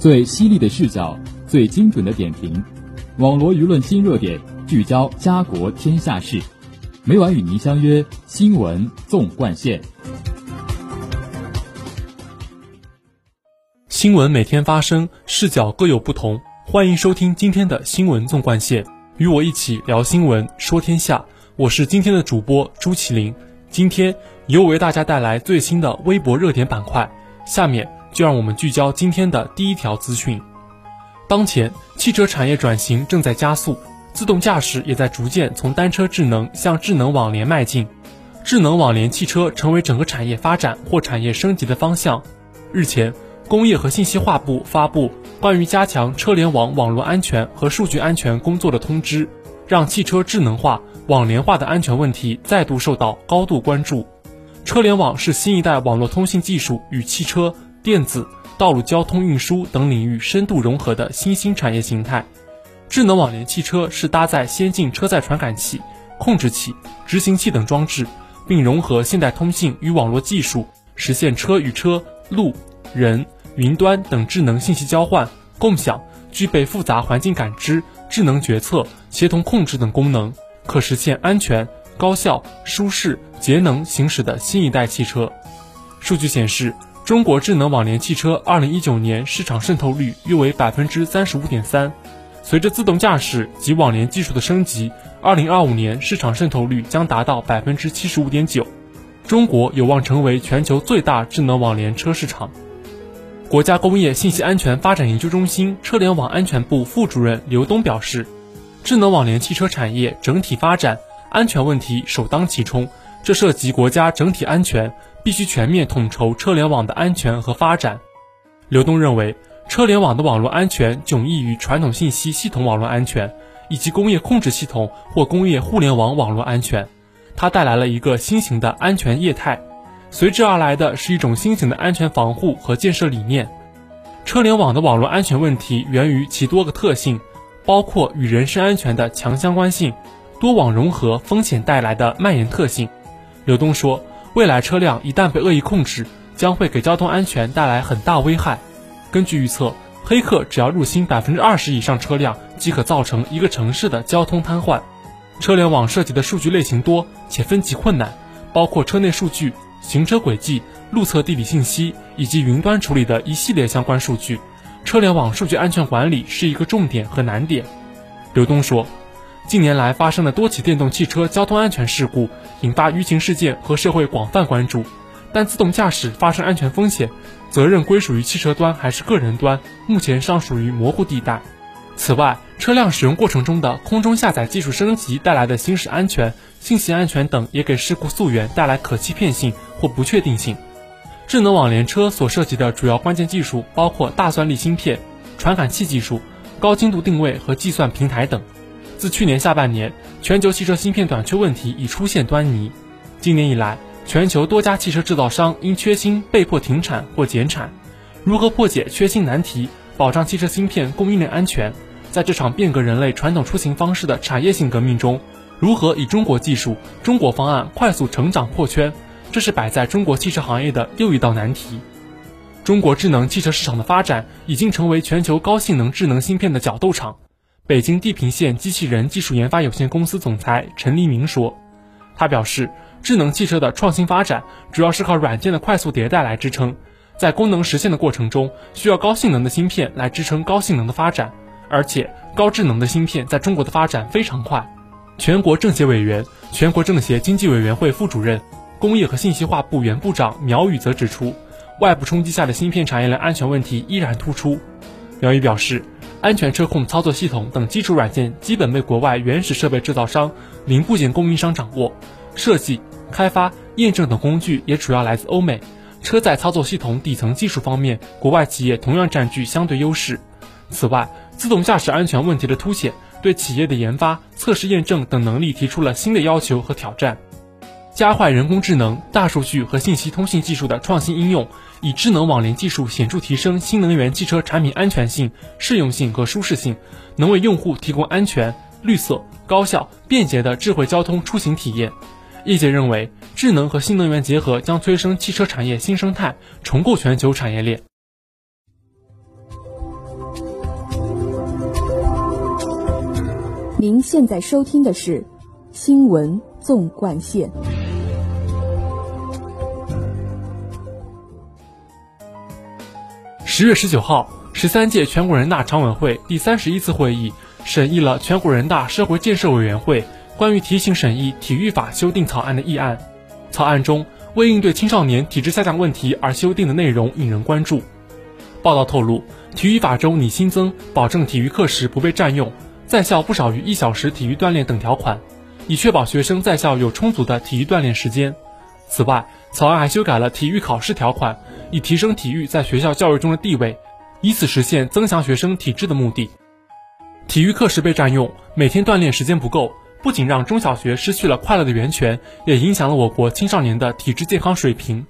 最犀利的视角，最精准的点评，网罗舆论新热点，聚焦家国天下事。每晚与您相约《新闻纵贯线》。新闻每天发生，视角各有不同。欢迎收听今天的《新闻纵贯线》，与我一起聊新闻，说天下。我是今天的主播朱麒麟。今天由我为大家带来最新的微博热点板块。下面就让我们聚焦今天的第一条资讯。当前，汽车产业转型正在加速，自动驾驶也在逐渐从单车智能向智能网联迈进。智能网联汽车成为整个产业发展或产业升级的方向。日前，工业和信息化部发布关于加强车联网网络安全和数据安全工作的通知，让汽车智能化、网联化的安全问题再度受到高度关注。车联网是新一代网络通信技术与汽车、电子、道路交通运输等领域深度融合的新兴产业形态。智能网联汽车是搭载先进车载传感器、控制器、执行器等装置，并融合现代通信与网络技术，实现车与车、路、人、云端等智能信息交换、共享，具备复杂环境感知、智能决策、协同控制等功能，可实现安全。高效、舒适、节能行驶的新一代汽车。数据显示，中国智能网联汽车2019年市场渗透率约为百分之三十五点三。随着自动驾驶及网联技术的升级，2025年市场渗透率将达到百分之七十五点九。中国有望成为全球最大智能网联车市场。国家工业信息安全发展研究中心车联网安全部副主任刘东表示，智能网联汽车产业整体发展。安全问题首当其冲，这涉及国家整体安全，必须全面统筹车联网的安全和发展。刘东认为，车联网的网络安全迥异于传统信息系统网络安全以及工业控制系统或工业互联网网络安全，它带来了一个新型的安全业态，随之而来的是一种新型的安全防护和建设理念。车联网的网络安全问题源于其多个特性，包括与人身安全的强相关性。多网融合风险带来的蔓延特性，刘东说，未来车辆一旦被恶意控制，将会给交通安全带来很大危害。根据预测，黑客只要入侵百分之二十以上车辆，即可造成一个城市的交通瘫痪。车联网涉及的数据类型多且分级困难，包括车内数据、行车轨迹、路侧地理信息以及云端处理的一系列相关数据。车联网数据安全管理是一个重点和难点。刘东说。近年来发生的多起电动汽车交通安全事故，引发舆情事件和社会广泛关注。但自动驾驶发生安全风险，责任归属于汽车端还是个人端，目前尚属于模糊地带。此外，车辆使用过程中的空中下载技术升级带来的行驶安全、信息安全等，也给事故溯源带来可欺骗性或不确定性。智能网联车所涉及的主要关键技术包括大算力芯片、传感器技术、高精度定位和计算平台等。自去年下半年，全球汽车芯片短缺问题已出现端倪。今年以来，全球多家汽车制造商因缺芯被迫停产或减产。如何破解缺芯难题，保障汽车芯片供应链安全？在这场变革人类传统出行方式的产业性革命中，如何以中国技术、中国方案快速成长破圈？这是摆在中国汽车行业的又一道难题。中国智能汽车市场的发展已经成为全球高性能智能芯片的角斗场。北京地平线机器人技术研发有限公司总裁陈黎明说：“他表示，智能汽车的创新发展主要是靠软件的快速迭代来支撑，在功能实现的过程中，需要高性能的芯片来支撑高性能的发展，而且高智能的芯片在中国的发展非常快。”全国政协委员、全国政协经济委员会副主任、工业和信息化部原部长苗宇则指出，外部冲击下的芯片产业链安全问题依然突出。苗宇表示。安全车控操作系统等基础软件基本被国外原始设备制造商、零部件供应商掌握，设计、开发、验证等工具也主要来自欧美。车载操作系统底层技术方面，国外企业同样占据相对优势。此外，自动驾驶安全问题的凸显，对企业的研发、测试、验证等能力提出了新的要求和挑战。加快人工智能大数据和信息通信技术的创新应用以智能网联技术显著提升新能源汽车产品安全性适用性和舒适性。能为用户提供安全绿色高效便捷的智慧交通出行体验业界认为智能和新能源结合将催生汽车产业新生态重构全球产业链。您现在收听的是新闻纵贯线。十月十九号，十三届全国人大常委会第三十一次会议审议了全国人大社会建设委员会关于提请审议体育法修订草案的议案。草案中为应对青少年体质下降问题而修订的内容引人关注。报道透露，体育法中拟新增保证体育课时不被占用、在校不少于一小时体育锻炼等条款，以确保学生在校有充足的体育锻炼时间。此外，草案还修改了体育考试条款，以提升体育在学校教育中的地位，以此实现增强学生体质的目的。体育课时被占用，每天锻炼时间不够，不仅让中小学失去了快乐的源泉，也影响了我国青少年的体质健康水平。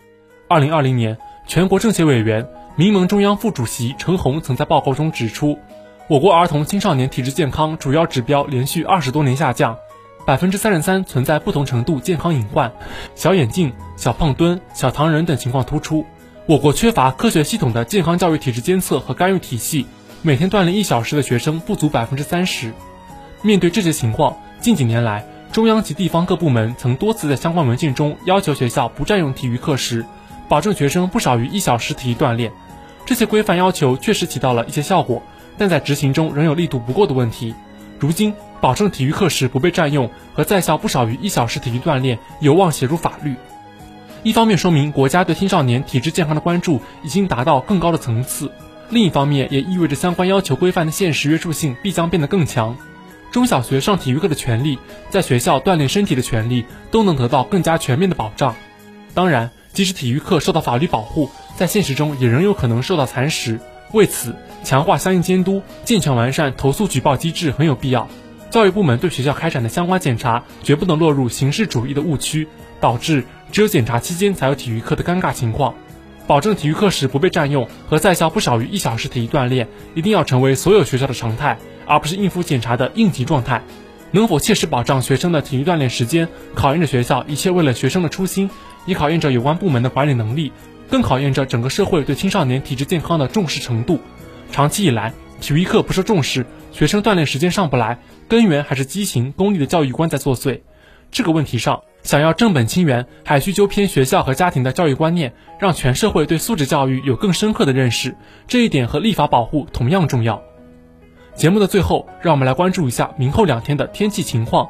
二零二零年，全国政协委员、民盟中央副主席陈红曾在报告中指出，我国儿童青少年体质健康主要指标连续二十多年下降。百分之三十三存在不同程度健康隐患，小眼镜、小胖墩、小糖人等情况突出。我国缺乏科学系统的健康教育体质监测和干预体系，每天锻炼一小时的学生不足百分之三十。面对这些情况，近几年来，中央及地方各部门曾多次在相关文件中要求学校不占用体育课时，保证学生不少于一小时体育锻炼。这些规范要求确实起到了一些效果，但在执行中仍有力度不够的问题。如今。保证体育课时不被占用和在校不少于一小时体育锻炼有望写入法律。一方面说明国家对青少年体质健康的关注已经达到更高的层次，另一方面也意味着相关要求规范的现实约束性必将变得更强。中小学上体育课的权利，在学校锻炼身体的权利都能得到更加全面的保障。当然，即使体育课受到法律保护，在现实中也仍有可能受到蚕食。为此，强化相应监督，健全完善投诉举报机制很有必要。教育部门对学校开展的相关检查，绝不能落入形式主义的误区，导致只有检查期间才有体育课的尴尬情况。保证体育课时不被占用和在校不少于一小时体育锻炼，一定要成为所有学校的常态，而不是应付检查的应急状态。能否切实保障学生的体育锻炼时间，考验着学校一切为了学生的初心，也考验着有关部门的管理能力，更考验着整个社会对青少年体质健康的重视程度。长期以来，体育课不受重视，学生锻炼时间上不来。根源还是畸形、功利的教育观在作祟。这个问题上，想要正本清源，还需纠偏学校和家庭的教育观念，让全社会对素质教育有更深刻的认识。这一点和立法保护同样重要。节目的最后，让我们来关注一下明后两天的天气情况。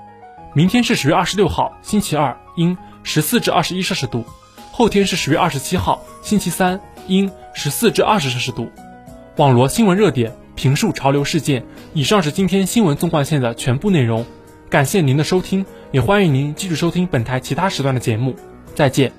明天是十月二十六号，星期二，阴，十四至二十一摄氏度；后天是十月二十七号，星期三，阴，十四至二十摄氏度。网罗新闻热点。评述潮流事件。以上是今天新闻纵贯线的全部内容，感谢您的收听，也欢迎您继续收听本台其他时段的节目。再见。